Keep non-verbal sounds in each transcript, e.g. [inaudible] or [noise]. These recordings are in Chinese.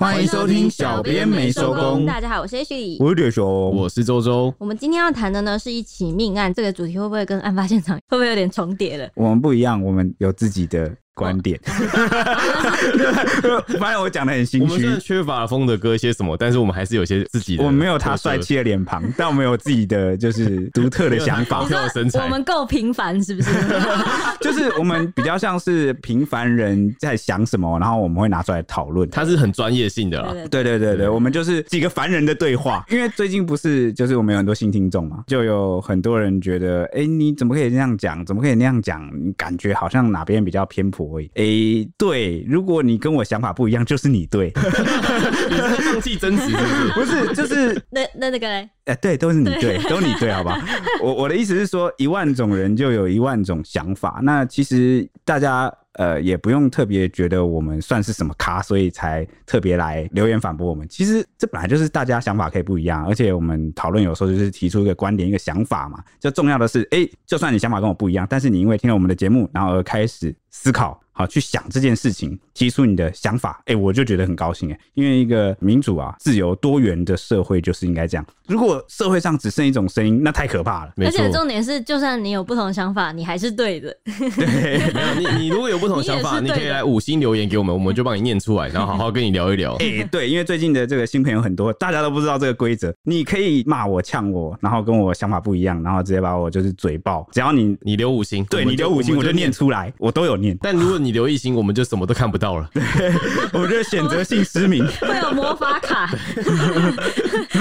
欢迎收听小编没收工。大家好，我是 H 李，我是熊，我是周周。我们今天要谈的呢是一起命案，这个主题会不会跟案发现场会不会有点重叠了？我们不一样，我们有自己的。观点，[laughs] 反正我讲的很心虚。我们虽然缺乏风的歌一些什么，但是我们还是有些自己的。我们没有他帅气的脸庞，[laughs] 但我们有自己的就是独特的 [laughs] 想法。特身材，我们够平凡，是不是？就是我们比较像是平凡人在想什么，然后我们会拿出来讨论。他是很专业性的啦。对对对对，我们就是几个凡人的对话。因为最近不是就是我们有很多新听众嘛，就有很多人觉得，哎，你怎么可以这样讲？怎么可以那样讲？你感觉好像哪边比较偏颇而已。哎。对，如果你跟我想法不一样，就是你对。[laughs] 你是放弃争执是不是？不是，就是 [laughs] 那那那个嘞？哎，对，都是你对，[laughs] 都你对，好吧？我我的意思是说，一万种人就有一万种想法。那其实大家呃也不用特别觉得我们算是什么咖，所以才特别来留言反驳我们。其实这本来就是大家想法可以不一样，而且我们讨论有时候就是提出一个观点、一个想法嘛。就重要的是，哎，就算你想法跟我不一样，但是你因为听了我们的节目，然后而开始思考。好，去想这件事情，提出你的想法，哎、欸，我就觉得很高兴哎，因为一个民主啊、自由多元的社会就是应该这样。如果社会上只剩一种声音，那太可怕了。而且重点是，就算你有不同的想法，你还是对的。[laughs] 对，[laughs] 没有你，你如果有不同的想法，你，你可以来五星留言给我们，我们就帮你念出来，然后好好跟你聊一聊。[laughs] 哎、欸，对，因为最近的这个新朋友很多，大家都不知道这个规则。你可以骂我、呛我，然后跟我想法不一样，然后直接把我就是嘴爆。只要你你留五星，对你留五星，我就念出来，我都有念。但如果你留一星，我们就。什么都看不到了，对，我觉得选择性失明 [laughs] 会有魔法卡，[laughs]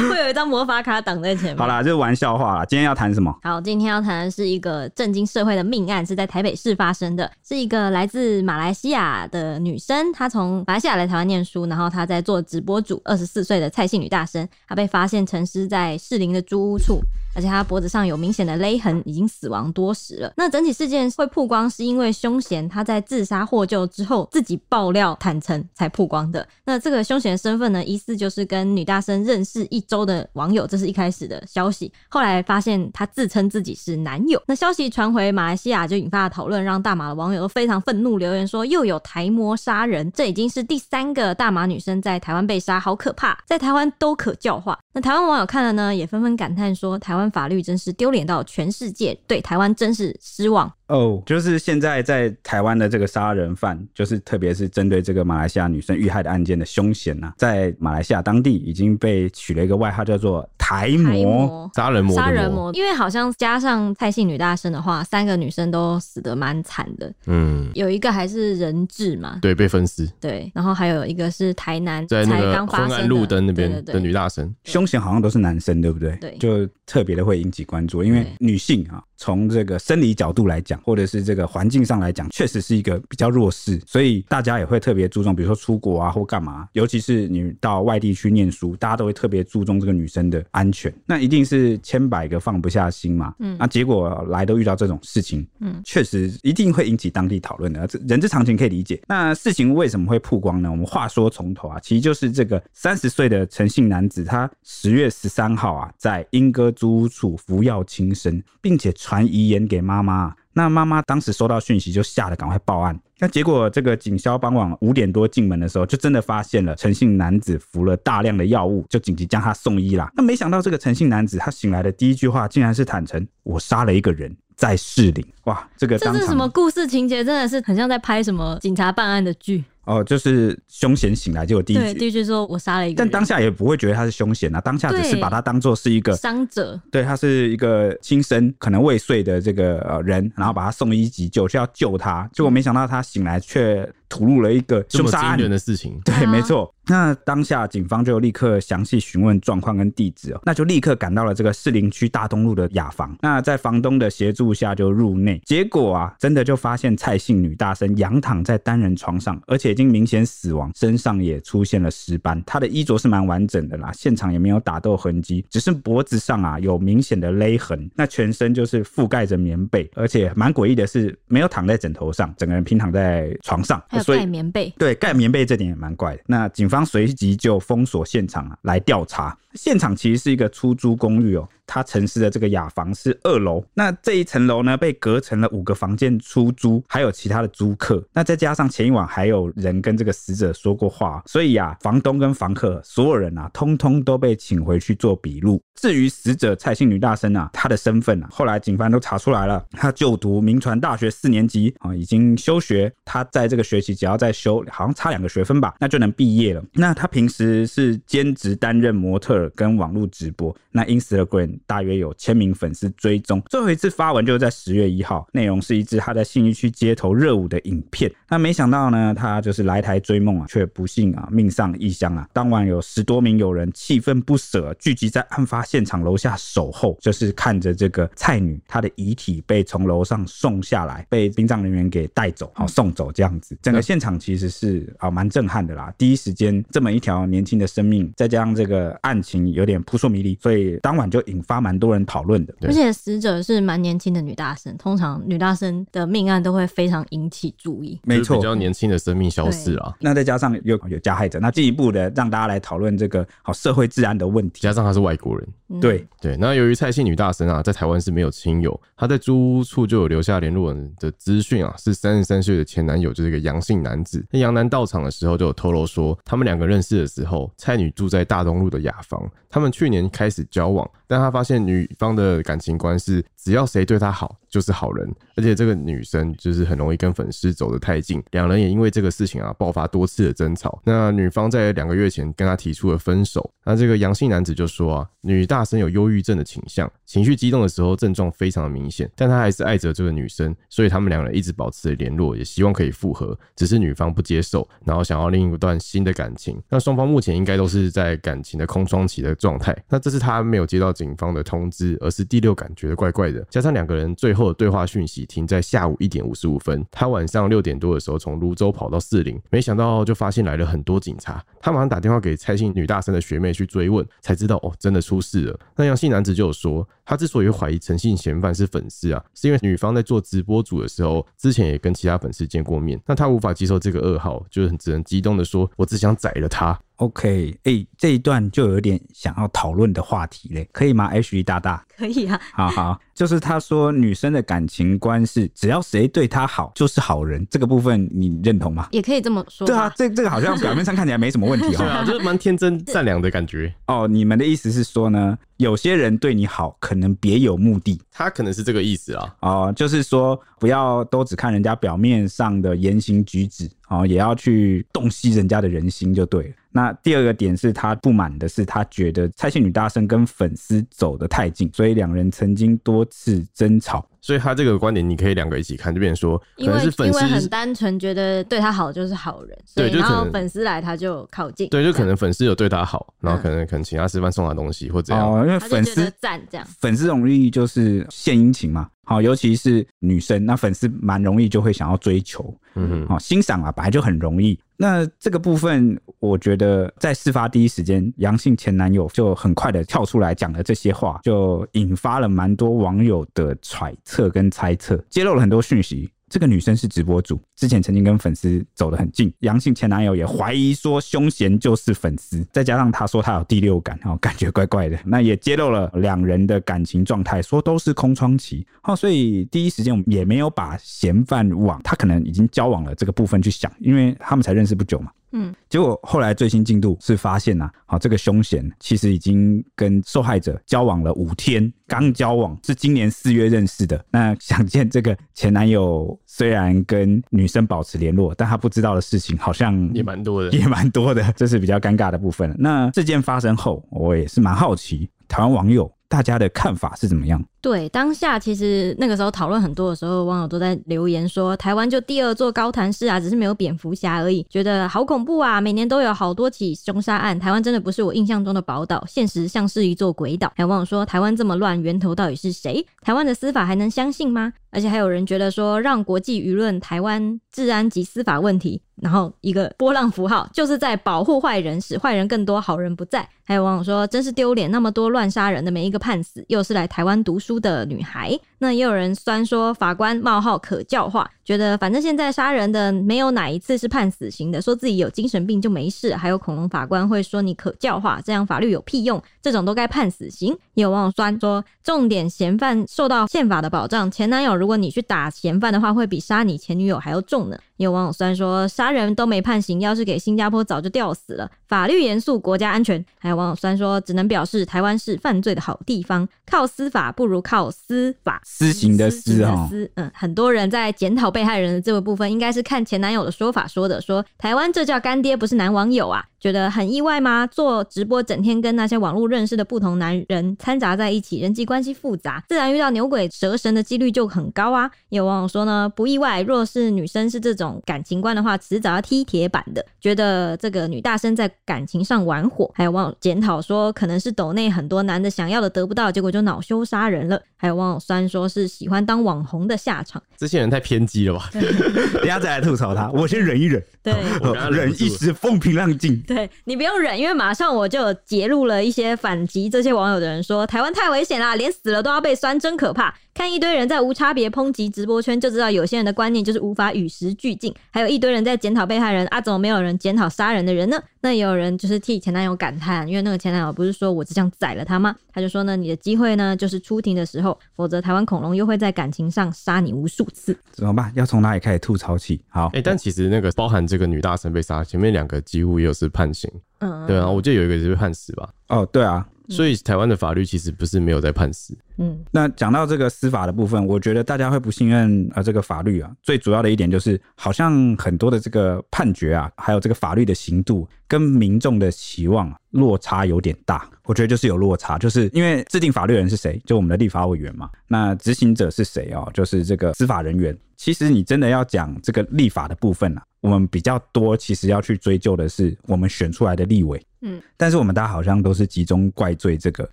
会有一张魔法卡挡在前面。好啦，这是玩笑话啦。今天要谈什么？好，今天要谈的是一个震惊社会的命案，是在台北市发生的，是一个来自马来西亚的女生，她从马来西亚来台湾念书，然后她在做直播主，二十四岁的蔡姓女大生，她被发现沉尸在士林的租屋处，而且她脖子上有明显的勒痕，已经死亡多时了。那整体事件会曝光，是因为凶嫌他在自杀获救之后。自己爆料坦诚才曝光的。那这个凶嫌身份呢，疑似就是跟女大生认识一周的网友，这是一开始的消息。后来发现他自称自己是男友。那消息传回马来西亚，就引发了讨论，让大马的网友都非常愤怒，留言说又有台模杀人，这已经是第三个大马女生在台湾被杀，好可怕，在台湾都可教化。那台湾网友看了呢，也纷纷感叹说，台湾法律真是丢脸到全世界，对台湾真是失望。哦，oh, 就是现在在台湾的这个杀人犯，就是特别是针对这个马来西亚女生遇害的案件的凶嫌呐，在马来西亚当地已经被取了一个外号，叫做台魔杀人魔。杀人魔，因为好像加上蔡姓女大生的话，三个女生都死得蛮惨的。嗯，有一个还是人质嘛，对，被分尸。对，然后还有一个是台南在那个昏安路灯那边的女大生，凶嫌好像都是男生，对不对？对，就特别的会引起关注，因为女性啊。从这个生理角度来讲，或者是这个环境上来讲，确实是一个比较弱势，所以大家也会特别注重，比如说出国啊或干嘛，尤其是你到外地去念书，大家都会特别注重这个女生的安全。那一定是千百个放不下心嘛。嗯，那结果来都遇到这种事情，嗯，确实一定会引起当地讨论的，这人之常情可以理解。那事情为什么会曝光呢？我们话说从头啊，其实就是这个三十岁的陈姓男子，他十月十三号啊，在英歌租屋处服药轻生，并且。传遗言给妈妈，那妈妈当时收到讯息就吓得赶快报案。那结果这个警消傍晚五点多进门的时候，就真的发现了陈姓男子服了大量的药物，就紧急将他送医啦。那没想到这个陈姓男子他醒来的第一句话竟然是坦诚：我杀了一个人，在市里。哇，这个这是什么故事情节？真的是很像在拍什么警察办案的剧。哦，就是凶嫌醒来结果第一句，第一句说我杀了一个，但当下也不会觉得他是凶嫌啊，当下只是把他当做是一个伤者，对，他是一个轻生可能未遂的这个呃人，然后把他送医急救，需要救他，结果没想到他醒来却吐露了一个凶杀案的事情，对，没错。那当下警方就立刻详细询问状况跟地址哦，那就立刻赶到了这个士林区大东路的雅房，那在房东的协助下就入内，结果啊，真的就发现蔡姓女大生仰躺在单人床上，而且已经明显死亡，身上也出现了尸斑，她的衣着是蛮完整的啦，现场也没有打斗痕迹，只是脖子上啊有明显的勒痕，那全身就是覆盖着棉被，而且蛮诡异的是没有躺在枕头上，整个人平躺在床上，还有盖棉被，对，盖棉被这点也蛮怪的。那警方随即就封锁现场啊，来调查。现场其实是一个出租公寓哦。他城市的这个雅房是二楼，那这一层楼呢被隔成了五个房间出租，还有其他的租客。那再加上前一晚还有人跟这个死者说过话，所以啊，房东跟房客所有人啊，通通都被请回去做笔录。至于死者蔡姓女大生啊，她的身份啊，后来警方都查出来了，她就读铭传大学四年级啊，已经休学。她在这个学期只要再修，好像差两个学分吧，那就能毕业了。那她平时是兼职担任模特跟网络直播，那 Instagram 大约有千名粉丝追踪。最后一次发文就是在十月一号，内容是一支他在信义区街头热舞的影片。那没想到呢，他就是来台追梦啊，却不幸啊命丧异乡啊。当晚有十多名友人气愤不舍，聚集在案发现场楼下守候，就是看着这个蔡女她的遗体被从楼上送下来，被殡葬人员给带走，好送走这样子。整个现场其实是啊蛮震撼的啦。第一时间这么一条年轻的生命，再加上这个案情有点扑朔迷离，所以当晚就引发蛮多人讨论的。而且死者是蛮年轻的女大生，通常女大生的命案都会非常引起注意。没错，比较年轻的生命消失了。那再加上又有加害者，那进一步的让大家来讨论这个好社会治安的问题。加上他是外国人。对对，那由于蔡姓女大生啊，在台湾是没有亲友，她在租屋处就有留下联络人的资讯啊，是三十三岁的前男友，就是一个杨姓男子。那杨男到场的时候就有透露说，他们两个认识的时候，蔡女住在大东路的雅房，他们去年开始交往，但他发现女方的感情观是，只要谁对她好就是好人，而且这个女生就是很容易跟粉丝走得太近，两人也因为这个事情啊爆发多次的争吵。那女方在两个月前跟他提出了分手，那这个杨姓男子就说啊，女大大生有忧郁症的倾向，情绪激动的时候症状非常的明显，但他还是爱着这个女生，所以他们两人一直保持着联络，也希望可以复合，只是女方不接受，然后想要另一段新的感情。那双方目前应该都是在感情的空窗期的状态。那这是他没有接到警方的通知，而是第六感觉得怪怪的，加上两个人最后的对话讯息停在下午一点五十五分，他晚上六点多的时候从泸州跑到四零，没想到就发现来了很多警察，他马上打电话给蔡姓女大生的学妹去追问，才知道哦，真的出事了。那杨姓男子就有说，他之所以怀疑陈姓嫌犯是粉丝啊，是因为女方在做直播主的时候，之前也跟其他粉丝见过面。那他无法接受这个噩耗，就是只能激动的说：“我只想宰了他。” OK，哎、欸，这一段就有点想要讨论的话题嘞，可以吗？H 大大，可以啊。好好，就是他说女生的感情观是只要谁对她好就是好人，这个部分你认同吗？也可以这么说。对啊，这这个好像表面上看起来没什么问题哈。[laughs] 对啊，就是蛮天真善良的感觉。[laughs] 哦，你们的意思是说呢？有些人对你好，可能别有目的，他可能是这个意思啊。哦，就是说不要都只看人家表面上的言行举止，哦，也要去洞悉人家的人心就对了。那第二个点是他不满的是，他觉得蔡姓女大生跟粉丝走得太近，所以两人曾经多次争吵。所以他这个观点，你可以两个一起看，就变成说，可能是粉丝因为很单纯，觉得对他好就是好人，对，然后粉丝来他就靠近，对，就可能粉丝有对他好，然后可能可能请他吃饭送他东西或者怎样，哦，因为粉丝赞这样，粉丝容易就是献殷勤嘛。好，尤其是女生，那粉丝蛮容易就会想要追求，嗯哼，好欣赏啊，本来就很容易。那这个部分，我觉得在事发第一时间，杨姓前男友就很快的跳出来讲了这些话，就引发了蛮多网友的揣测跟猜测，揭露了很多讯息。这个女生是直播主，之前曾经跟粉丝走得很近。杨姓前男友也怀疑说凶嫌就是粉丝，再加上他说他有第六感，哦，感觉怪怪的。那也揭露了两人的感情状态，说都是空窗期。好，所以第一时间我们也没有把嫌犯往他可能已经交往了这个部分去想，因为他们才认识不久嘛。嗯，结果后来最新进度是发现呐、啊，好，这个凶嫌其实已经跟受害者交往了五天，刚交往是今年四月认识的。那想见这个前男友，虽然跟女生保持联络，但他不知道的事情好像也蛮多的，也蛮多的，这是比较尴尬的部分。那事件发生后，我也是蛮好奇，台湾网友大家的看法是怎么样？对，当下其实那个时候讨论很多的时候，网友都在留言说，台湾就第二座高谭市啊，只是没有蝙蝠侠而已，觉得好恐怖啊！每年都有好多起凶杀案，台湾真的不是我印象中的宝岛，现实像是一座鬼岛。还有网友说，台湾这么乱，源头到底是谁？台湾的司法还能相信吗？而且还有人觉得说，让国际舆论台湾治安及司法问题，然后一个波浪符号，就是在保护坏人，使坏人更多，好人不在。还有网友说，真是丢脸，那么多乱杀人的，没一个判死，又是来台湾读书书的女孩，那也有人酸说法官冒号可教化。觉得反正现在杀人的没有哪一次是判死刑的，说自己有精神病就没事，还有恐龙法官会说你可教化，这样法律有屁用？这种都该判死刑。也有网友酸说，重点嫌犯受到宪法的保障，前男友如果你去打嫌犯的话，会比杀你前女友还要重呢。也有网友酸说杀人都没判刑，要是给新加坡早就吊死了。法律严肃，国家安全。还有网友酸说只能表示台湾是犯罪的好地方，靠司法不如靠司法。私刑的私哈，嗯，很多人在检讨被被害人的这个部分，应该是看前男友的说法说的，说台湾这叫干爹，不是男网友啊。觉得很意外吗？做直播整天跟那些网络认识的不同男人掺杂在一起，人际关系复杂，自然遇到牛鬼蛇神的几率就很高啊。有网友说呢，不意外，若是女生是这种感情观的话，迟早要踢铁板的。觉得这个女大生在感情上玩火。还有网友检讨说，可能是抖内很多男的想要的得不到，结果就恼羞杀人了。还有网友酸说是喜欢当网红的下场。这些人太偏激了吧？[laughs] 等下再来吐槽他，我先忍一忍。对，[laughs] 忍一时风平浪静。对，你不用忍，因为马上我就截录了一些反击这些网友的人说，台湾太危险啦，连死了都要被酸，真可怕。看一堆人在无差别抨击直播圈，就知道有些人的观念就是无法与时俱进。还有一堆人在检讨被害人啊，怎么没有人检讨杀人的人呢？那也有人就是替前男友感叹，因为那个前男友不是说我只想宰了他吗？他就说呢，你的机会呢就是出庭的时候，否则台湾恐龙又会在感情上杀你无数次。怎么办？要从哪里开始吐槽起？好，哎、欸，但其实那个包含这个女大生被杀，前面两个几乎又是判刑。嗯，对啊，我记得有一个是判死吧？哦，对啊，所以台湾的法律其实不是没有在判死。嗯，那讲到这个司法的部分，我觉得大家会不信任啊这个法律啊，最主要的一点就是，好像很多的这个判决啊，还有这个法律的刑度，跟民众的期望落差有点大。我觉得就是有落差，就是因为制定法律的人是谁？就我们的立法委员嘛。那执行者是谁哦？就是这个司法人员。其实你真的要讲这个立法的部分啊，我们比较多其实要去追究的是我们选出来的立委。嗯，但是我们大家好像都是集中怪罪这个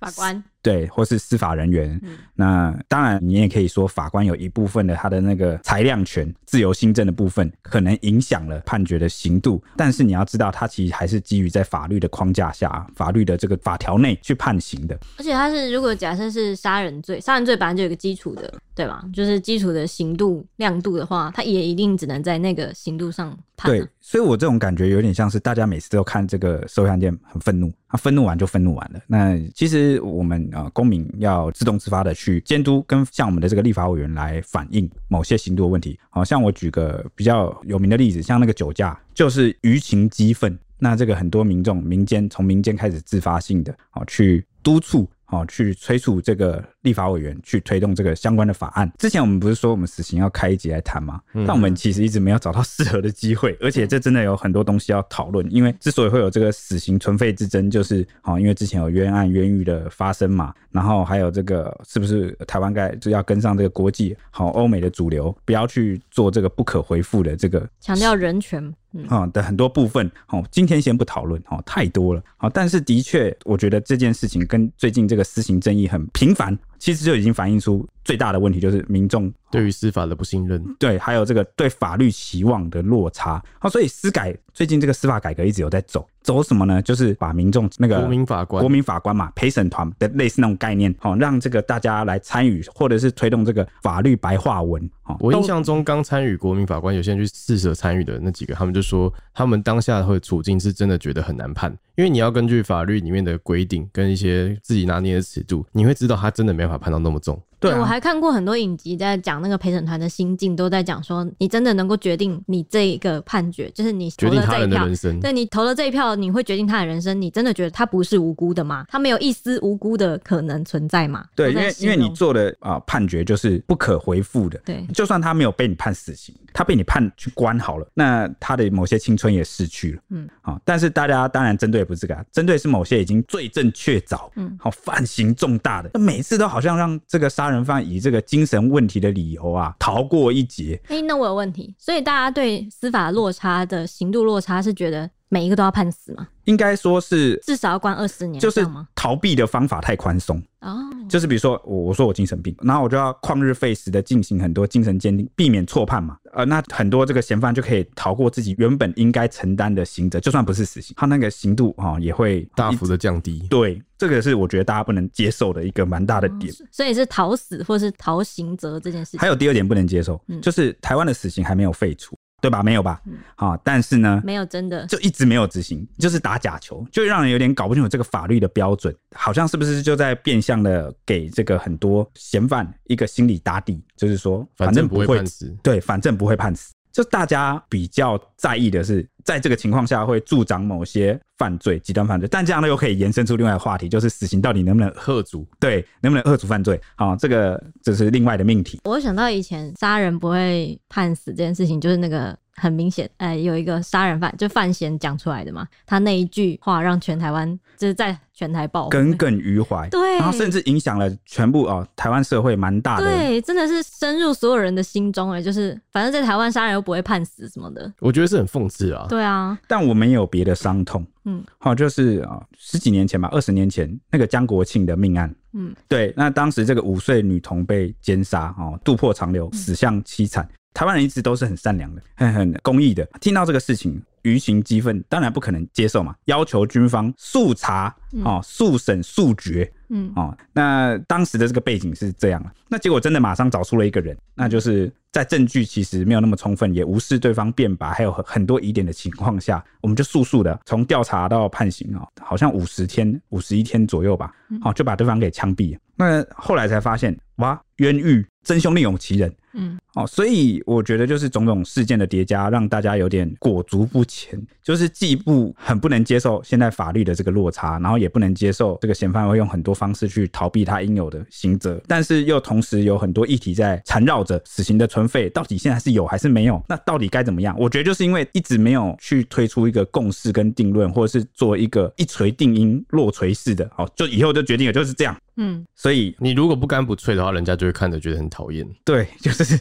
法官。对，或是司法人员，嗯、那当然你也可以说法官有一部分的他的那个裁量权、自由新政的部分，可能影响了判决的刑度。但是你要知道，他其实还是基于在法律的框架下、法律的这个法条内去判刑的。而且他是如果假设是杀人罪，杀人罪本来就有个基础的，对吧？就是基础的刑度量度的话，他也一定只能在那个刑度上判。对，所以我这种感觉有点像是大家每次都看这个社会案件很愤怒，那愤怒完就愤怒完了。那其实我们。呃，公民要自动自发的去监督，跟向我们的这个立法委员来反映某些刑度的问题。好像我举个比较有名的例子，像那个酒驾，就是舆情激愤，那这个很多民众、民间从民间开始自发性的啊去督促。哦，去催促这个立法委员去推动这个相关的法案。之前我们不是说我们死刑要开一集来谈吗？但我们其实一直没有找到适合的机会，而且这真的有很多东西要讨论。因为之所以会有这个死刑存废之争，就是哦，因为之前有冤案冤狱的发生嘛，然后还有这个是不是台湾该就要跟上这个国际好欧美的主流，不要去做这个不可回复的这个强调人权。啊的很多部分，好，今天先不讨论，好，太多了，好，但是的确，我觉得这件事情跟最近这个私刑争议很频繁，其实就已经反映出最大的问题，就是民众对于司法的不信任，对，还有这个对法律期望的落差，好，所以司改最近这个司法改革一直有在走。走什么呢？就是把民众那个国民法官、国民法官嘛，陪审团的类似那种概念，好，让这个大家来参与，或者是推动这个法律白话文。我印象中刚参与国民法官，有些人去试着参与的那几个，他们就说，他们当下的处境是真的觉得很难判。因为你要根据法律里面的规定跟一些自己拿捏的尺度，你会知道他真的没办法判到那么重。对，啊、我还看过很多影集，在讲那个陪审团的心境，都在讲说，你真的能够决定你这一个判决，就是你投了这一票，决定他人的人生。对，你投了这一票，你会决定他的人生。你真的觉得他不是无辜的吗？他没有一丝无辜的可能存在吗？对，因为因为你做的啊、呃、判决就是不可回复的。对，就算他没有被你判死刑，他被你判去关好了，那他的某些青春也逝去了。嗯，好，但是大家当然针对不是这个，针对。是某些已经罪证确凿，嗯，好犯行重大的，那每次都好像让这个杀人犯以这个精神问题的理由啊逃过一劫。哎、欸，那我有问题，所以大家对司法落差的刑度落差是觉得每一个都要判死吗？应该说是至少要关二十年，就是逃避的方法太宽松哦。就是比如说我我说我精神病，然后我就要旷日费时的进行很多精神鉴定，避免错判嘛。呃，那很多这个嫌犯就可以逃过自己原本应该承担的刑责，就算不是死刑，他那个刑度哈也会大幅的降低。对，这个是我觉得大家不能接受的一个蛮大的点。哦，所以是逃死或是逃刑责这件事情。还有第二点不能接受，嗯，就是台湾的死刑还没有废除。对吧？没有吧？好、嗯，但是呢，没有真的，就一直没有执行，就是打假球，就让人有点搞不清楚这个法律的标准，好像是不是就在变相的给这个很多嫌犯一个心理打底，就是说反正不会，反正不会判死，对，反正不会判死。就大家比较在意的是，在这个情况下会助长某些犯罪、极端犯罪，但这样呢又可以延伸出另外一个话题，就是死刑到底能不能遏阻？对，能不能遏阻犯罪？啊，这个这是另外的命题。我想到以前杀人不会判死这件事情，就是那个。很明显，呃，有一个杀人犯，就范闲讲出来的嘛。他那一句话让全台湾就是在全台爆耿耿于怀，对，然后甚至影响了全部哦台湾社会蛮大的，对，真的是深入所有人的心中哎，就是反正在台湾杀人又不会判死什么的，我觉得是很讽刺啊。对啊，但我们也有别的伤痛，嗯，好，就是啊十几年前吧，二十年前那个江国庆的命案，嗯，对，那当时这个五岁女童被奸杀，哦，肚破长流，死相凄惨。嗯台湾人一直都是很善良的，[laughs] 很很公益的。听到这个事情，于情激愤，当然不可能接受嘛，要求军方速查，哦，速审速决，嗯，哦，那当时的这个背景是这样，那结果真的马上找出了一个人，那就是在证据其实没有那么充分，也无视对方辩白，还有很多疑点的情况下，我们就速速的从调查到判刑啊，好像五十天、五十一天左右吧，好，就把对方给枪毙。那后来才发现，哇，冤狱真凶另有其人。嗯，哦，所以我觉得就是种种事件的叠加，让大家有点裹足不前，就是既不很不能接受现在法律的这个落差，然后也不能接受这个嫌犯会用很多方式去逃避他应有的刑责，但是又同时有很多议题在缠绕着死刑的存废，到底现在是有还是没有？那到底该怎么样？我觉得就是因为一直没有去推出一个共识跟定论，或者是做一个一锤定音、落锤式的，好，就以后就决定了就是这样。嗯，所以你如果不干不脆的话，人家就会看着觉得很讨厌。对，就是。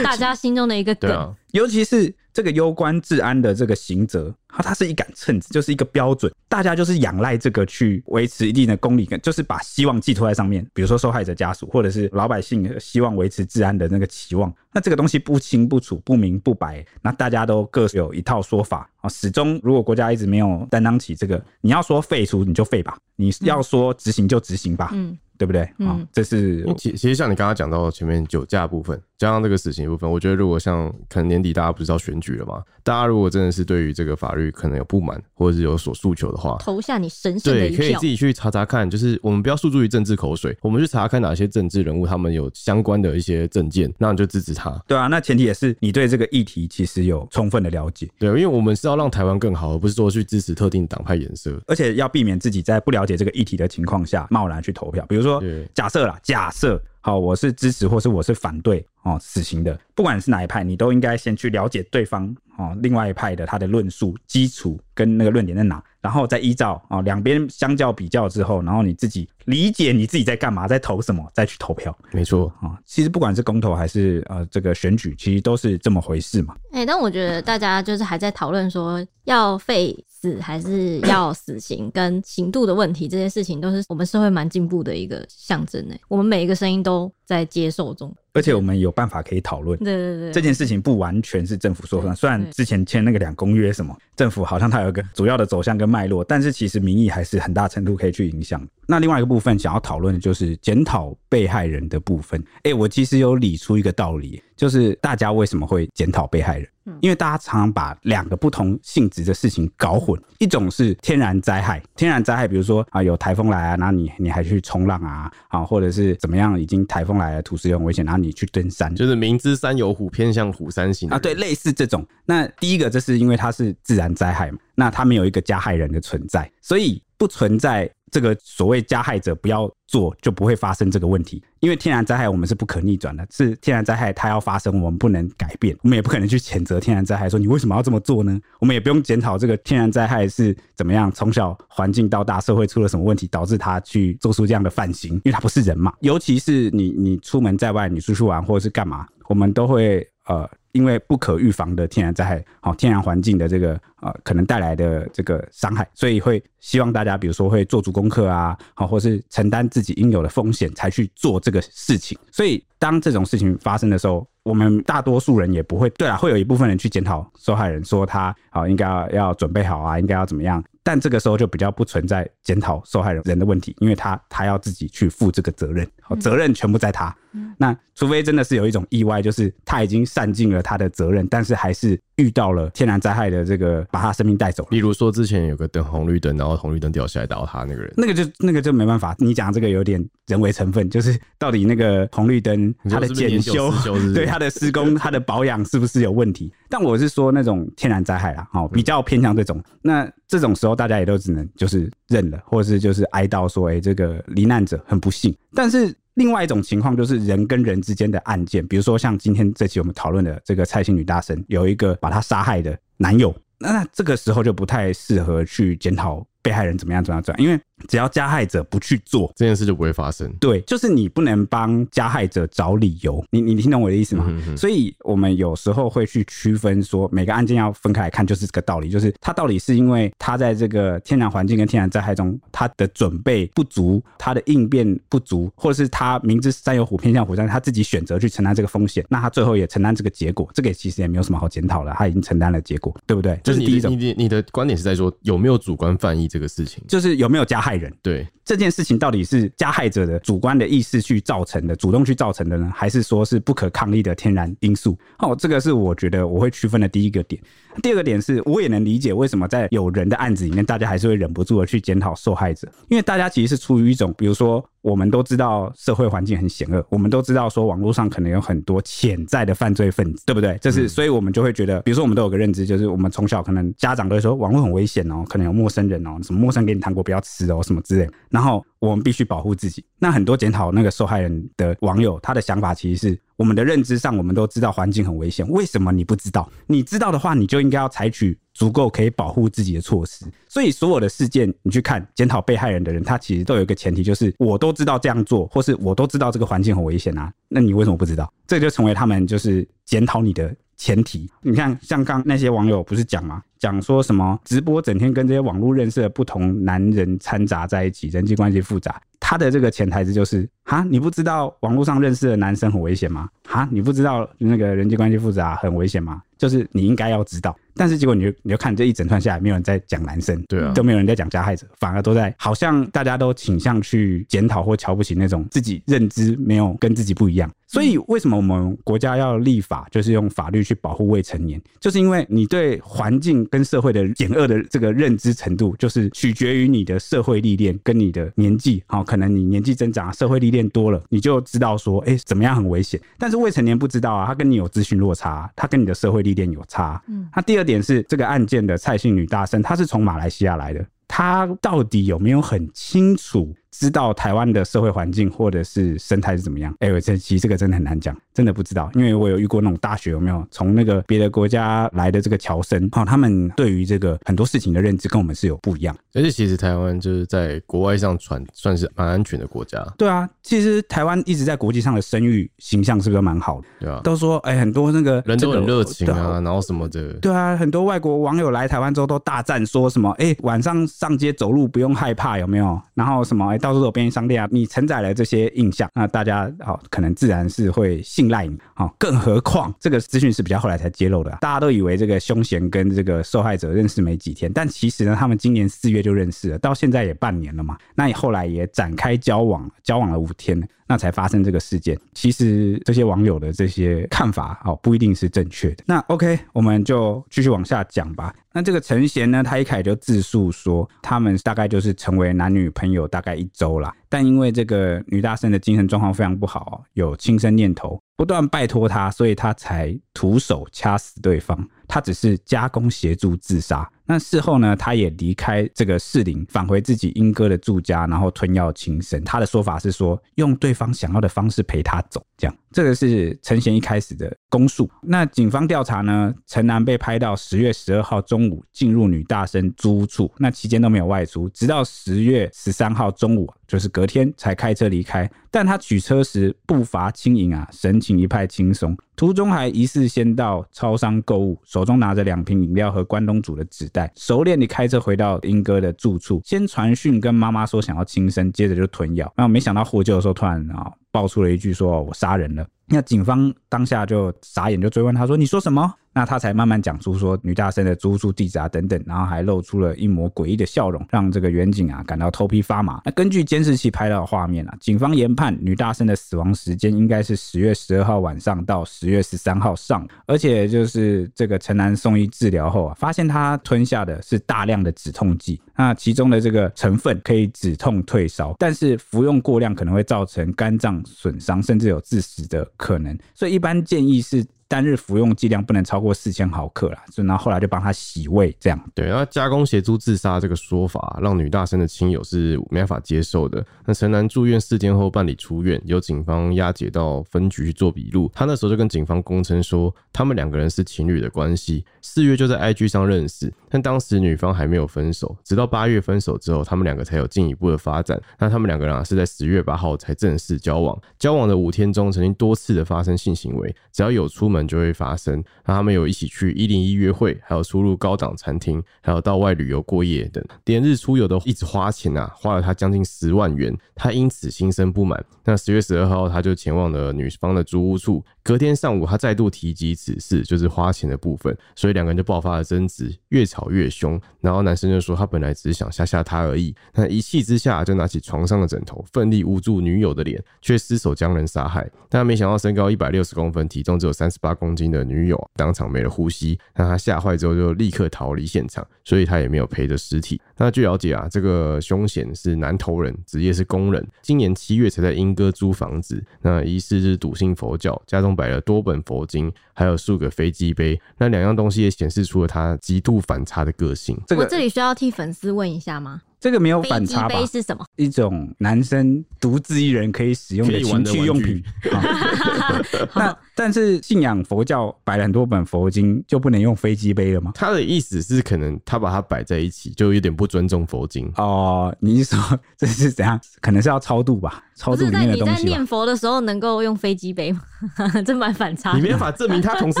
大家心中的一个梗，啊、尤其是这个攸关治安的这个刑责，它它是一杆秤，就是一个标准，大家就是仰赖这个去维持一定的公理，就是把希望寄托在上面。比如说受害者家属，或者是老百姓希望维持治安的那个期望，那这个东西不清不楚、不明不白，那大家都各有一套说法啊。始终如果国家一直没有担当起这个，你要说废除你就废吧，你要说执行就执行吧。嗯对不对？嗯、哦，这是其其实像你刚刚讲到前面酒驾部分，加上这个死刑部分，我觉得如果像可能年底大家不是要选举了嘛？大家如果真的是对于这个法律可能有不满，或者是有所诉求的话，投下你神圣的一票。对，可以自己去查查看，就是我们不要诉诸于政治口水，我们去查查看哪些政治人物他们有相关的一些政见，那你就支持他。对啊，那前提也是你对这个议题其实有充分的了解。对，因为我们是要让台湾更好，而不是说去支持特定党派颜色，而且要避免自己在不了解这个议题的情况下贸然去投票。比如说，假设啦。假设好，我是支持或是我是反对哦死刑的，不管是哪一派，你都应该先去了解对方哦另外一派的他的论述基础跟那个论点在哪，然后再依照啊两边相较比较之后，然后你自己理解你自己在干嘛，在投什么，再去投票。没错啊，其实不管是公投还是呃这个选举，其实都是这么回事嘛。哎、欸，但我觉得大家就是还在讨论说要废。死还是要死刑跟刑度的问题，这些事情都是我们社会蛮进步的一个象征呢。我们每一个声音都在接受中，而且我们有办法可以讨论。对对对，这件事情不完全是政府说了算。虽然之前签那个两公约什么，政府好像它有一个主要的走向跟脉络，但是其实民意还是很大程度可以去影响。那另外一个部分想要讨论的就是检讨被害人的部分。哎，我其实有理出一个道理，就是大家为什么会检讨被害人？因为大家常常把两个不同性质的事情搞混，一种是天然灾害，天然灾害，比如说啊有台风来啊，然后你你还去冲浪啊，啊或者是怎么样，已经台风来了，土石流很危险，然后你去登山，就是明知山有虎，偏向虎山行啊，对，类似这种。那第一个，这是因为它是自然灾害嘛，那它没有一个加害人的存在，所以不存在。这个所谓加害者不要做，就不会发生这个问题。因为天然灾害我们是不可逆转的，是天然灾害它要发生，我们不能改变，我们也不可能去谴责天然灾害，说你为什么要这么做呢？我们也不用检讨这个天然灾害是怎么样，从小环境到大，[laughs] 社会出了什么问题，导致他去做出这样的犯行，因为他不是人嘛。尤其是你你出门在外，你出去玩或者是干嘛，我们都会呃。因为不可预防的天然灾害，好，天然环境的这个呃可能带来的这个伤害，所以会希望大家比如说会做足功课啊，好，或是承担自己应有的风险才去做这个事情。所以当这种事情发生的时候，我们大多数人也不会，对啊，会有一部分人去检讨受害人，说他好应该要要准备好啊，应该要怎么样。但这个时候就比较不存在检讨受害人人的问题，因为他他要自己去负这个责任，好，责任全部在他。那除非真的是有一种意外，就是他已经善尽了他的责任，但是还是遇到了天然灾害的这个把他生命带走。例如说之前有个等红绿灯，然后红绿灯掉下来打到他那个人，那个就那个就没办法。你讲这个有点人为成分，就是到底那个红绿灯它的检修，[laughs] 对它的施工、[laughs] 它的保养是不是有问题？但我是说那种天然灾害啦，哦，比较偏向这种。那这种时候大家也都只能就是认了，或者是就是哀悼说，哎，这个罹难者很不幸。但是另外一种情况就是人跟人之间的案件，比如说像今天这期我们讨论的这个蔡姓女大生，有一个把她杀害的男友，那这个时候就不太适合去检讨被害人怎么样怎么样怎么样，因为。只要加害者不去做这件事，就不会发生。对，就是你不能帮加害者找理由。你你听懂我的意思吗？嗯、哼哼，所以我们有时候会去区分说，每个案件要分开来看，就是这个道理。就是他到底是因为他在这个天然环境跟天然灾害中，他的准备不足，他的应变不足，或者是他明知山有虎，偏向虎山，他自己选择去承担这个风险，那他最后也承担这个结果。这个其实也没有什么好检讨了，他已经承担了结果，对不对？这是第一种。你你你的观点是在说有没有主观犯意这个事情，就是有没有加害人？对。这件事情到底是加害者的主观的意识去造成的，主动去造成的呢，还是说是不可抗力的天然因素？哦，这个是我觉得我会区分的第一个点。第二个点是，我也能理解为什么在有人的案子里面，大家还是会忍不住的去检讨受害者，因为大家其实是出于一种，比如说。我们都知道社会环境很险恶，我们都知道说网络上可能有很多潜在的犯罪分子，对不对？这是，所以我们就会觉得，比如说我们都有个认知，就是我们从小可能家长都会说网络很危险哦，可能有陌生人哦，什么陌生人给你糖果不要吃哦，什么之类，然后我们必须保护自己。那很多检讨那个受害人的网友，他的想法其实是，我们的认知上我们都知道环境很危险，为什么你不知道？你知道的话，你就应该要采取。足够可以保护自己的措施，所以所有的事件，你去看检讨被害人的人，他其实都有一个前提，就是我都知道这样做，或是我都知道这个环境很危险啊，那你为什么不知道？这就成为他们就是检讨你的前提。你看，像刚那些网友不是讲吗？讲说什么直播整天跟这些网络认识的不同男人掺杂在一起，人际关系复杂。他的这个潜台词就是：哈，你不知道网络上认识的男生很危险吗？哈，你不知道那个人际关系复杂很危险吗？就是你应该要知道。但是结果你就你就看这一整串下来，没有人在讲男生，对啊，都没有人在讲加害者，反而都在好像大家都倾向去检讨或瞧不起那种自己认知没有跟自己不一样。所以为什么我们国家要立法，就是用法律去保护未成年，就是因为你对环境跟社会的险恶的这个认知程度，就是取决于你的社会历练跟你的年纪。好，可能你年纪增长，社会历练多了，你就知道说，哎，怎么样很危险。但是未成年不知道啊，他跟你有资讯落差，他跟你的社会历练有差。嗯，他第二。点是这个案件的蔡姓女大生，她是从马来西亚来的，她到底有没有很清楚知道台湾的社会环境或者是生态是怎么样？哎，我这其实这个真的很难讲，真的不知道，因为我有遇过那种大学有没有从那个别的国家来的这个侨生，哦，他们对于这个很多事情的认知跟我们是有不一样。而且其实台湾就是在国外上传算是蛮安全的国家。对啊，其实台湾一直在国际上的声誉形象是不是蛮好的？对啊，都说哎，很多那个人都很热情啊，然后什么的。对啊，很多外国网友来台湾之后都大赞说什么哎，晚上上街走路不用害怕有没有？然后什么哎，到处都有便利商店啊，你承载了这些印象，那大家好可能自然是会信赖你。哦，更何况这个资讯是比较后来才揭露的，大家都以为这个凶嫌跟这个受害者认识没几天，但其实呢，他们今年四月就认识了，到现在也半年了嘛，那你后来也展开交往，交往了五天。那才发生这个事件。其实这些网友的这些看法哦，不一定是正确的。那 OK，我们就继续往下讲吧。那这个陈贤呢，他一开始就自述说，他们大概就是成为男女朋友大概一周啦。但因为这个女大生的精神状况非常不好，有轻生念头，不断拜托他，所以他才徒手掐死对方。他只是加工协助自杀。那事后呢，他也离开这个士林，返回自己英哥的住家，然后吞药轻生。他的说法是说，用对方想要的方式陪他走，这样。这个是陈贤一开始的供述。那警方调查呢，陈男被拍到十月十二号中午进入女大生租处，那期间都没有外出，直到十月十三号中午，就是隔天才开车离开。但他取车时步伐轻盈啊，神情一派轻松。途中还疑似先到超商购物，手中拿着两瓶饮料和关东煮的纸袋，熟练地开车回到英哥的住处，先传讯跟妈妈说想要轻生，接着就吞药。那没想到获救的时候，突然啊爆出了一句说：“我杀人了。”那警方当下就傻眼，就追问他说：“你说什么？”那他才慢慢讲出说女大生的租住地址啊等等，然后还露出了一抹诡异的笑容，让这个远警啊感到头皮发麻。那根据监视器拍到的画面啊，警方研判女大生的死亡时间应该是十月十二号晚上到十月十三号上午，而且就是这个陈南送医治疗后啊，发现他吞下的是大量的止痛剂，那其中的这个成分可以止痛退烧，但是服用过量可能会造成肝脏损伤，甚至有致死的可能，所以一般建议是。单日服用剂量不能超过四千毫克啦，所以然后来就帮他洗胃，这样。对，那加工协助自杀这个说法，让女大生的亲友是没法接受的。那陈男住院四天后办理出院，由警方押解到分局去做笔录。他那时候就跟警方供称说，他们两个人是情侣的关系，四月就在 IG 上认识，但当时女方还没有分手，直到八月分手之后，他们两个才有进一步的发展。那他们两个人啊，是在十月八号才正式交往，交往的五天中，曾经多次的发生性行为，只要有出门。就会发生。那他们有一起去一零一约会，还有出入高档餐厅，还有到外旅游过夜等，连日出游都一直花钱啊，花了他将近十万元。他因此心生不满。那十月十二号，他就前往了女方的租屋处。隔天上午，他再度提及此事，就是花钱的部分，所以两个人就爆发了争执，越吵越凶。然后男生就说他本来只是想吓吓她而已，那一气之下就拿起床上的枕头，奋力捂住女友的脸，却失手将人杀害。但没想到身高一百六十公分，体重只有三十八公斤的女友当场没了呼吸，那他吓坏之后就立刻逃离现场，所以他也没有陪着尸体。那据了解啊，这个凶嫌是南投人，职业是工人，今年七月才在莺歌租房子，那疑似是笃信佛教，家中。摆了多本佛经，还有数个飞机杯，那两样东西也显示出了他极度反差的个性。我这里需要替粉丝问一下吗？这个没有反差吧？飞机杯是什么？一种男生独自一人可以使用的情趣用品。[laughs] 那但是信仰佛教摆了很多本佛经，就不能用飞机杯了吗？他的意思是，可能他把它摆在一起，就有点不尊重佛经哦。你是说这是怎样？可能是要超度吧？超度里面的东西。你在念佛的时候能够用飞机杯吗？[laughs] 这蛮反差。你没办法证明他同时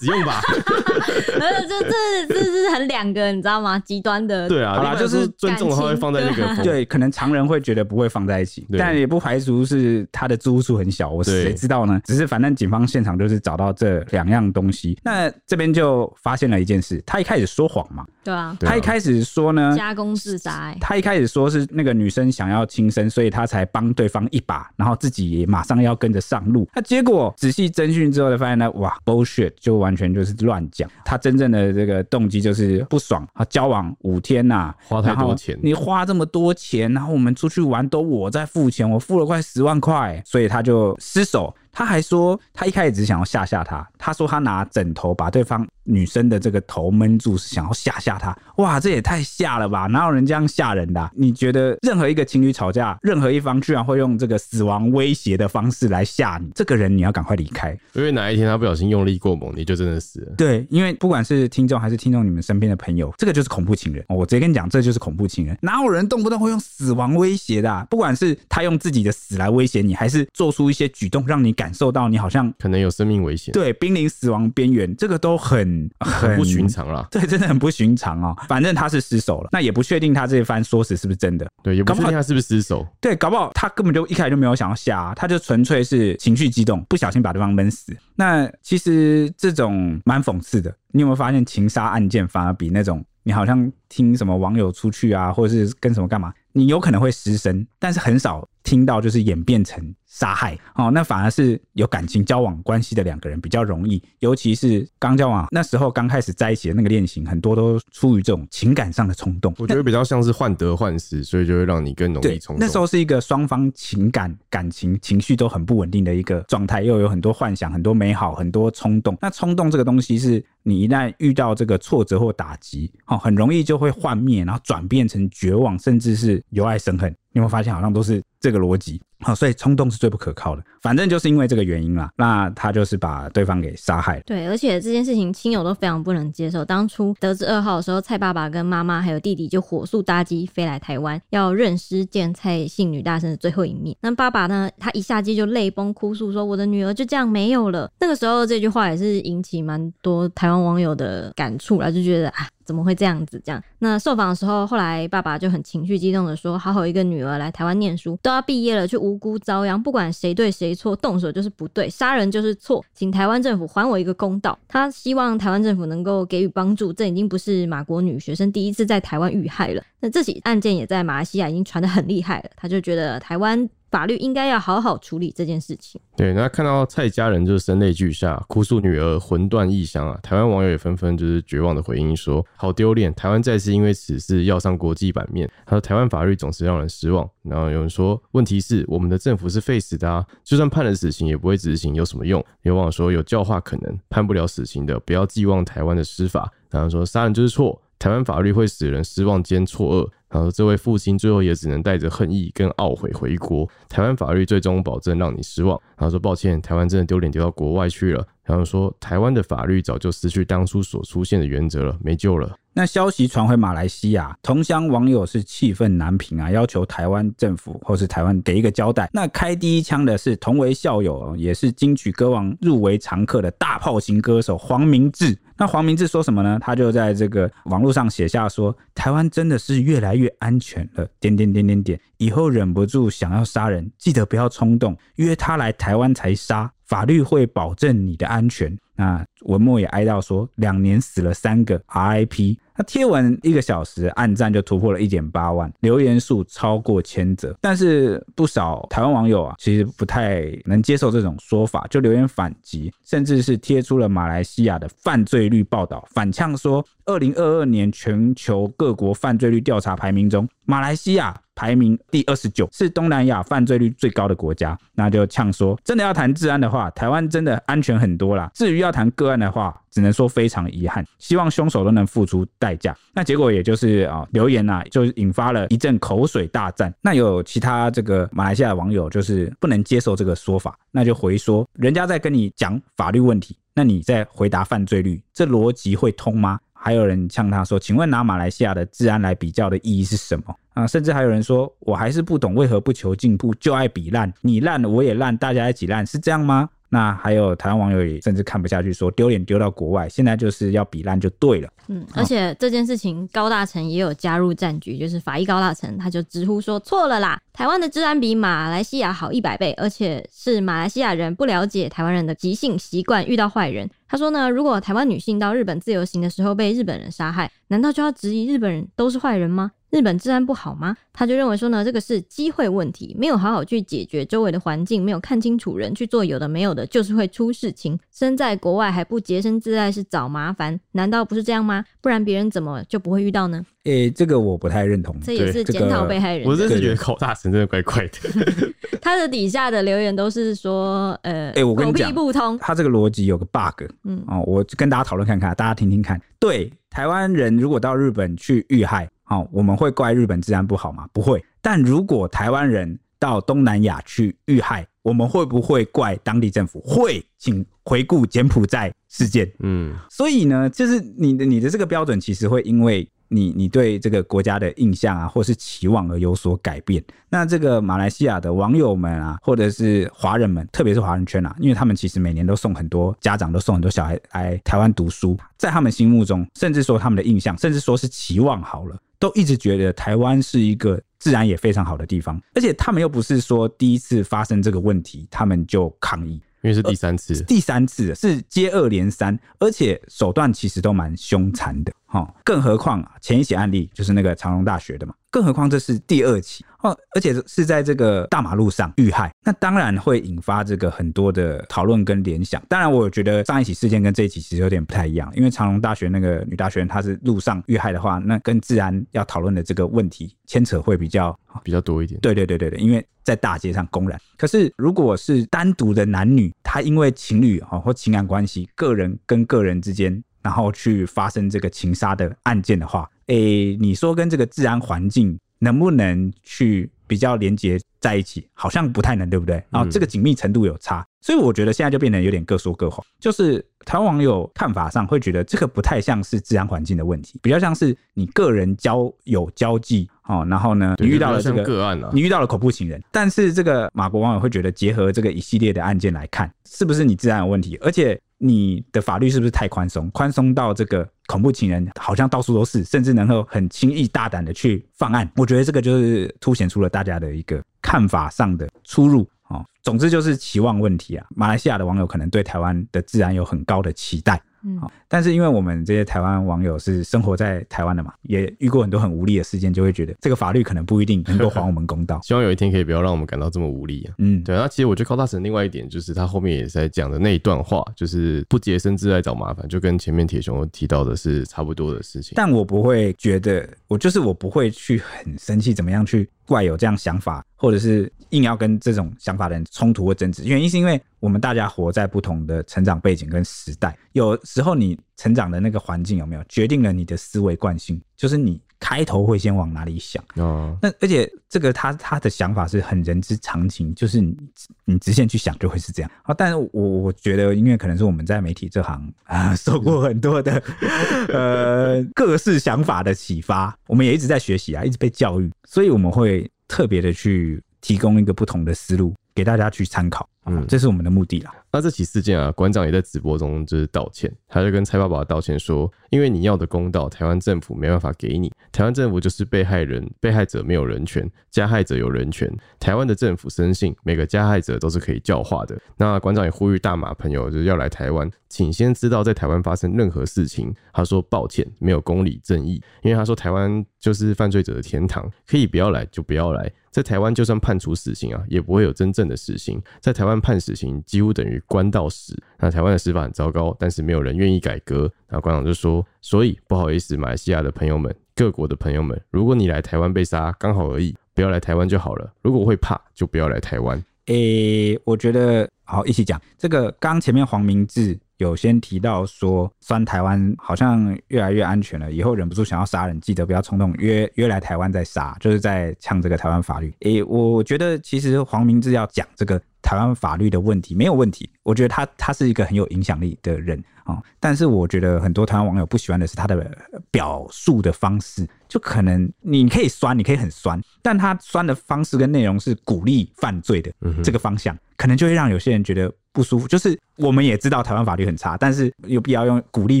使用吧？[laughs] 这这这是很两个，你知道吗？极端的。对啊，好啦，就是尊重的话会放。[laughs] 对，可能常人会觉得不会放在一起，但也不排除是他的租数很小，我谁知道呢？只是反正警方现场就是找到这两样东西，那这边就发现了一件事，他一开始说谎嘛，对啊，他一开始说呢，加工自杀，他一开始说是那个女生想要轻生，所以他才帮对方一把，然后自己也马上要跟着上路，那结果仔细侦讯之后才发现呢，哇，bullshit，就完全就是乱讲，他真正的这个动机就是不爽，他交往五天呐，花太多钱，你花。这么多钱，然后我们出去玩都我在付钱，我付了快十万块，所以他就失手。他还说，他一开始只想要吓吓他。他说他拿枕头把对方女生的这个头闷住，是想要吓吓他。哇，这也太吓了吧！哪有人这样吓人的啊？你觉得任何一个情侣吵架，任何一方居然会用这个死亡威胁的方式来吓你？这个人你要赶快离开，因为哪一天他不小心用力过猛，你就真的死了。对，因为不管是听众还是听众你们身边的朋友，这个就是恐怖情人。我直接跟你讲，这就是恐怖情人。哪有人动不动会用死亡威胁的啊？不管是他用自己的死来威胁你，还是做出一些举动让你感。感受到你好像可能有生命危险，对，濒临死亡边缘，这个都很很不寻常了。[laughs] 对，真的很不寻常哦。反正他是失手了，那也不确定他这一番说辞是不是真的。对，也不确定他是不是失手。对，搞不好他根本就一开始就没有想要下啊，他就纯粹是情绪激动，不小心把对方闷死。那其实这种蛮讽刺的。你有没有发现情杀案件反而比那种你好像听什么网友出去啊，或者是跟什么干嘛，你有可能会失身，但是很少听到就是演变成。杀害哦，那反而是有感情交往关系的两个人比较容易，尤其是刚交往那时候刚开始在一起的那个恋情，很多都出于这种情感上的冲动。我觉得比较像是患得患失，所以就会让你更容易冲动。那时候是一个双方情感、感情、情绪都很不稳定的一个状态，又有很多幻想、很多美好、很多冲动。那冲动这个东西，是你一旦遇到这个挫折或打击，哦，很容易就会幻灭，然后转变成绝望，甚至是由爱生恨。你会发现好像都是。这个逻辑。好，所以冲动是最不可靠的。反正就是因为这个原因啦，那他就是把对方给杀害了。对，而且这件事情亲友都非常不能接受。当初得知噩耗的时候，蔡爸爸跟妈妈还有弟弟就火速搭机飞来台湾，要认尸见蔡姓女大生的最后一面。那爸爸呢，他一下机就泪崩哭诉说：“我的女儿就这样没有了。”那个时候这句话也是引起蛮多台湾网友的感触啦，就觉得啊。怎么会这样子？这样，那受访的时候，后来爸爸就很情绪激动的说：“好好一个女儿来台湾念书，都要毕业了，却无辜遭殃，不管谁对谁错，动手就是不对，杀人就是错，请台湾政府还我一个公道。”他希望台湾政府能够给予帮助。这已经不是马国女学生第一次在台湾遇害了，那这起案件也在马来西亚已经传得很厉害了。他就觉得台湾。法律应该要好好处理这件事情。对，那看到蔡家人就是声泪俱下，哭诉女儿魂断异乡啊！台湾网友也纷纷就是绝望的回应说：“好丢脸，台湾再次因为此事要上国际版面。”他说：“台湾法律总是让人失望。”然后有人说：“问题是我们的政府是废死的啊，就算判了死刑也不会执行，有什么用？”有网友说：“有教化可能，判不了死刑的，不要寄望台湾的司法。”然后说：“杀人就是错，台湾法律会使人失望兼错愕。”然后这位父亲最后也只能带着恨意跟懊悔回国。台湾法律最终保证让你失望。然后说抱歉，台湾真的丢脸丢到国外去了。然后说台湾的法律早就失去当初所出现的原则了，没救了。那消息传回马来西亚，同乡网友是气愤难平啊，要求台湾政府或是台湾给一个交代。那开第一枪的是同为校友，也是金曲歌王入围常客的大炮型歌手黄明志。那黄明志说什么呢？他就在这个网络上写下说：“台湾真的是越来越越安全了。”点点点点点，以后忍不住想要杀人，记得不要冲动，约他来台湾才杀，法律会保证你的安全。那文末也哀悼说：“两年死了三个，RIP。”那贴文一个小时，按赞就突破了一点八万，留言数超过千则。但是不少台湾网友啊，其实不太能接受这种说法，就留言反击，甚至是贴出了马来西亚的犯罪率报道，反呛说，二零二二年全球各国犯罪率调查排名中，马来西亚排名第二十九，是东南亚犯罪率最高的国家。那就呛说，真的要谈治安的话，台湾真的安全很多啦。至于要谈个案的话，只能说非常遗憾，希望凶手都能付出代价。那结果也就是啊，留言啊，就引发了一阵口水大战。那有其他这个马来西亚网友就是不能接受这个说法，那就回说，人家在跟你讲法律问题，那你在回答犯罪率，这逻辑会通吗？还有人呛他说，请问拿马来西亚的治安来比较的意义是什么啊？甚至还有人说，我还是不懂为何不求进步，就爱比烂，你烂了我也烂，大家一起烂，是这样吗？那还有台湾网友也甚至看不下去，说丢脸丢到国外，现在就是要比烂就对了。嗯，而且这件事情高大成也有加入战局，就是法医高大成，他就直呼说错了啦，台湾的治安比马来西亚好一百倍，而且是马来西亚人不了解台湾人的习性习惯，遇到坏人。他说呢，如果台湾女性到日本自由行的时候被日本人杀害，难道就要质疑日本人都是坏人吗？日本治安不好吗？他就认为说呢，这个是机会问题，没有好好去解决周围的环境，没有看清楚人，去做有的没有的，就是会出事情。身在国外还不洁身自爱是找麻烦，难道不是这样吗？不然别人怎么就不会遇到呢？诶、欸，这个我不太认同。这也是检讨被害人。我真是觉得口大神真的怪怪的。[laughs] 他的底下的留言都是说，呃，诶、欸，我跟你讲，狗屁不通。他这个逻辑有个 bug，嗯，哦，我跟大家讨论看看，大家听听看。对，台湾人如果到日本去遇害。好，我们会怪日本治安不好吗？不会。但如果台湾人到东南亚去遇害，我们会不会怪当地政府？会，请回顾柬埔寨事件。嗯，所以呢，就是你的你的这个标准，其实会因为。你你对这个国家的印象啊，或是期望而有所改变。那这个马来西亚的网友们啊，或者是华人们，特别是华人圈啊，因为他们其实每年都送很多家长都送很多小孩来台湾读书，在他们心目中，甚至说他们的印象，甚至说是期望好了，都一直觉得台湾是一个自然也非常好的地方。而且他们又不是说第一次发生这个问题，他们就抗议。因为是第三次，第三次是接二连三，而且手段其实都蛮凶残的，哈。更何况啊，前一起案例就是那个长隆大学的嘛，更何况这是第二起哦，而且是在这个大马路上遇害，那当然会引发这个很多的讨论跟联想。当然，我觉得上一起事件跟这一起其实有点不太一样，因为长隆大学那个女大学生她是路上遇害的话，那跟治安要讨论的这个问题牵扯会比较比较多一点。对对对对对，因为。在大街上公然，可是如果是单独的男女，他因为情侣哈或情感关系，个人跟个人之间，然后去发生这个情杀的案件的话，诶，你说跟这个治安环境能不能去比较连接在一起，好像不太能，对不对？然后这个紧密程度有差，所以我觉得现在就变得有点各说各话。就是台湾网友看法上会觉得这个不太像是治安环境的问题，比较像是你个人交友交际哦，然后呢，你遇到了这个个案，你遇到了恐怖情人。但是这个马国网友会觉得，结合这个一系列的案件来看，是不是你治安有问题？而且你的法律是不是太宽松？宽松到这个恐怖情人好像到处都是，甚至能够很轻易大胆的去犯案。我觉得这个就是凸显出了大家的一个看法上的出入。哦，总之就是期望问题啊。马来西亚的网友可能对台湾的治安有很高的期待。嗯，但是因为我们这些台湾网友是生活在台湾的嘛，也遇过很多很无力的事件，就会觉得这个法律可能不一定能够还我们公道。希望有一天可以不要让我们感到这么无力啊。嗯，对。那其实我觉得高大成另外一点就是他后面也在讲的那一段话，就是不洁身自爱找麻烦，就跟前面铁雄提到的是差不多的事情。但我不会觉得，我就是我不会去很生气，怎么样去怪有这样想法，或者是硬要跟这种想法的人冲突或争执。原因是因为我们大家活在不同的成长背景跟时代，有时候你成长的那个环境有没有决定了你的思维惯性，就是你开头会先往哪里想。哦，那而且这个他他的想法是很人之常情，就是你你直线去想就会是这样啊。但是我我觉得，因为可能是我们在媒体这行啊，受过很多的 [laughs] 呃各式想法的启发，我们也一直在学习啊，一直被教育，所以我们会特别的去提供一个不同的思路给大家去参考。嗯，这是我们的目的啦。那这起事件啊，馆长也在直播中就是道歉，他就跟蔡爸爸道歉说，因为你要的公道，台湾政府没办法给你。台湾政府就是被害人，被害者没有人权，加害者有人权。台湾的政府深信每个加害者都是可以教化的。那馆长也呼吁大马朋友就是要来台湾，请先知道在台湾发生任何事情，他说抱歉，没有公理正义，因为他说台湾就是犯罪者的天堂，可以不要来就不要来。在台湾就算判处死刑啊，也不会有真正的死刑，在台湾。判死刑几乎等于关到死。那台湾的司法很糟糕，但是没有人愿意改革。那馆长就说：“所以不好意思，马来西亚的朋友们，各国的朋友们，如果你来台湾被杀，刚好而已，不要来台湾就好了。如果会怕，就不要来台湾。”诶，我觉得好，一起讲这个。刚前面黄明志有先提到说，酸台湾好像越来越安全了，以后忍不住想要杀人，记得不要冲动，约约来台湾再杀，就是在呛这个台湾法律。诶，我觉得其实黄明志要讲这个。台湾法律的问题没有问题，我觉得他他是一个很有影响力的人啊、哦。但是我觉得很多台湾网友不喜欢的是他的表述的方式，就可能你可以酸，你可以很酸，但他酸的方式跟内容是鼓励犯罪的这个方向，可能就会让有些人觉得不舒服。就是我们也知道台湾法律很差，但是有必要用鼓励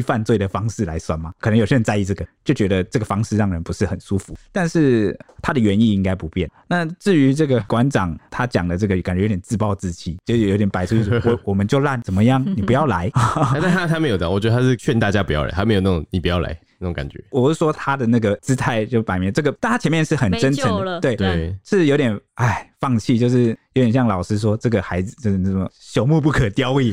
犯罪的方式来酸吗？可能有些人在意这个，就觉得这个方式让人不是很舒服。但是他的原意应该不变。那至于这个馆长他讲的这个，感觉有点自暴。自弃，就有点摆出。[laughs] 我我们就烂怎么样？你不要来。[laughs] [laughs] 但他他没有的，我觉得他是劝大家不要来，他没有那种你不要来那种感觉。我是说他的那个姿态就摆明这个，但他前面是很真诚的，对对，是有点哎放弃，就是有点像老师说这个孩子就是什么朽木不可雕也，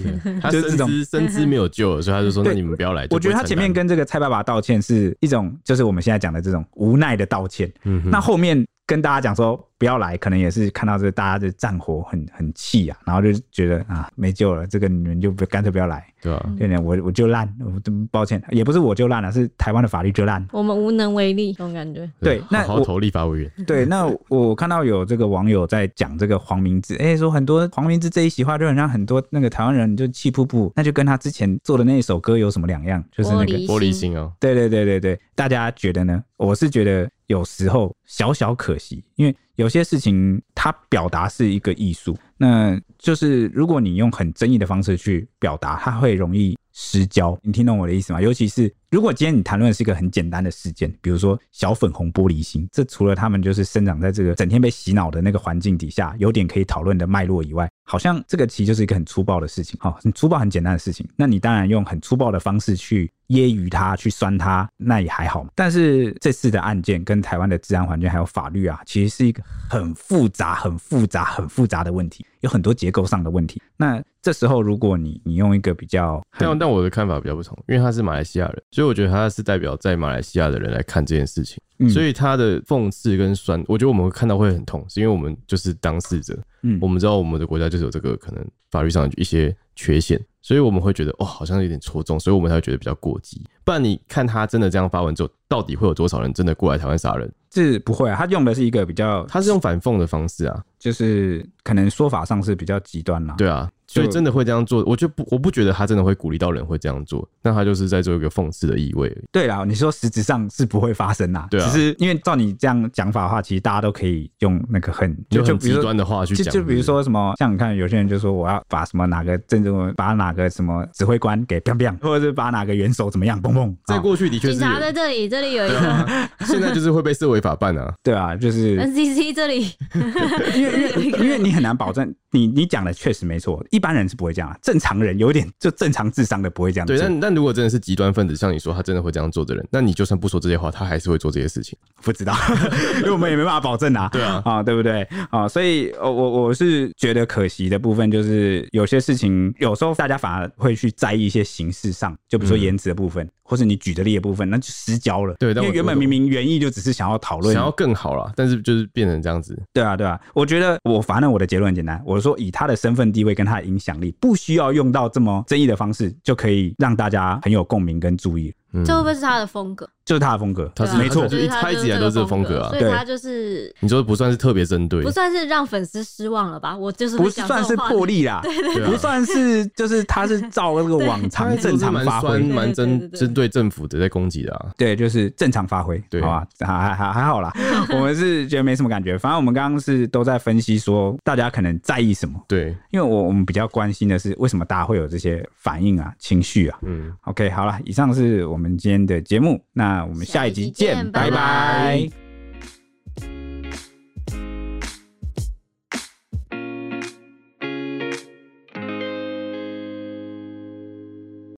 就是这种深知没有救了，所以他就说那你们不要来。我觉得他前面跟这个蔡爸爸道歉是一种，就是我们现在讲的这种无奈的道歉。嗯，那后面。跟大家讲说不要来，可能也是看到这大家的战火很很气啊，然后就觉得啊没救了，这个你们就不干脆不要来，对我我就烂，我抱歉，也不是我就烂了，是台湾的法律就烂，我们无能为力，这种感觉。对，那好好投立法委员。[laughs] 对，那我看到有这个网友在讲这个黄明志，哎、欸，说很多黄明志这一席话就很像很多那个台湾人就气噗噗，那就跟他之前做的那一首歌有什么两样？就是那个玻璃心哦。对对对对对，大家觉得呢？我是觉得。有时候小小可惜，因为有些事情它表达是一个艺术，那就是如果你用很争议的方式去表达，它会容易失焦。你听懂我的意思吗？尤其是如果今天你谈论的是一个很简单的事件，比如说小粉红玻璃心，这除了他们就是生长在这个整天被洗脑的那个环境底下，有点可以讨论的脉络以外，好像这个其实就是一个很粗暴的事情，好，很粗暴、很简单的事情。那你当然用很粗暴的方式去。揶揄他，去酸他，那也还好。但是这次的案件跟台湾的治安环境还有法律啊，其实是一个很复杂、很复杂、很复杂的问题，有很多结构上的问题。那这时候，如果你你用一个比较……但但我的看法比较不同，因为他是马来西亚人，所以我觉得他是代表在马来西亚的人来看这件事情。嗯，所以他的讽刺跟酸，我觉得我们会看到会很痛，是因为我们就是当事者。嗯，我们知道我们的国家就是有这个可能法律上一些缺陷。所以我们会觉得哦，好像有点戳中，所以我们才会觉得比较过激。不然你看他真的这样发文之后，到底会有多少人真的过来台湾杀人？这不会啊，他用的是一个比较，他是用反讽的方式啊，就是可能说法上是比较极端啦。对啊。所以真的会这样做，我就不，我不觉得他真的会鼓励到人会这样做，那他就是在做一个讽刺的意味。对啦，你说实质上是不会发生啦，对啊，只是因为照你这样讲法的话，其实大家都可以用那个很就就极端的话去讲，就比如说什么，像你看有些人就说我要把什么哪个政治，把哪个什么指挥官给砰砰，或者是把哪个元首怎么样砰砰。在过去的确是警察在这里，这里有一个，[laughs] 现在就是会被视为法办啊。[laughs] 对啊，就是 NCC 这里，因为因为因为你很难保证，你你讲的确实没错，一般人是不会这样啊。正常人有点就正常智商的不会这样做。对，但但如果真的是极端分子，像你说他真的会这样做的人，那你就算不说这些话，他还是会做这些事情。不知道，[laughs] 因为我们也没办法保证啊。[laughs] 对啊，啊，对不对？啊，所以我我是觉得可惜的部分就是有些事情，有时候大家反而会去在意一些形式上，就比如说颜值的部分。嗯或是你举的例的部分，那就失焦了。对，因为原本明明原意就只是想要讨论，想要更好了，但是就是变成这样子。对啊，对啊，我觉得我反正我的结论很简单，我说以他的身份地位跟他的影响力，不需要用到这么争议的方式，就可以让大家很有共鸣跟注意。这会不会是他的风格？就是他的风格，他是没错，就一猜起来都是这个风格啊。所以他就是你说不算是特别针对，不算是让粉丝失望了吧？我就是不算是破例啦，[laughs] 不算是就是他是照那个往常正常发挥，蛮针针对政府的在攻击的啊。对，就是正常发挥，对，好吧，还还还好啦。[laughs] 我们是觉得没什么感觉，反正我们刚刚是都在分析说大家可能在意什么。对，因为我我们比较关心的是为什么大家会有这些反应啊、情绪啊。嗯，OK，好了，以上是我们今天的节目，那我们下一集见，拜拜。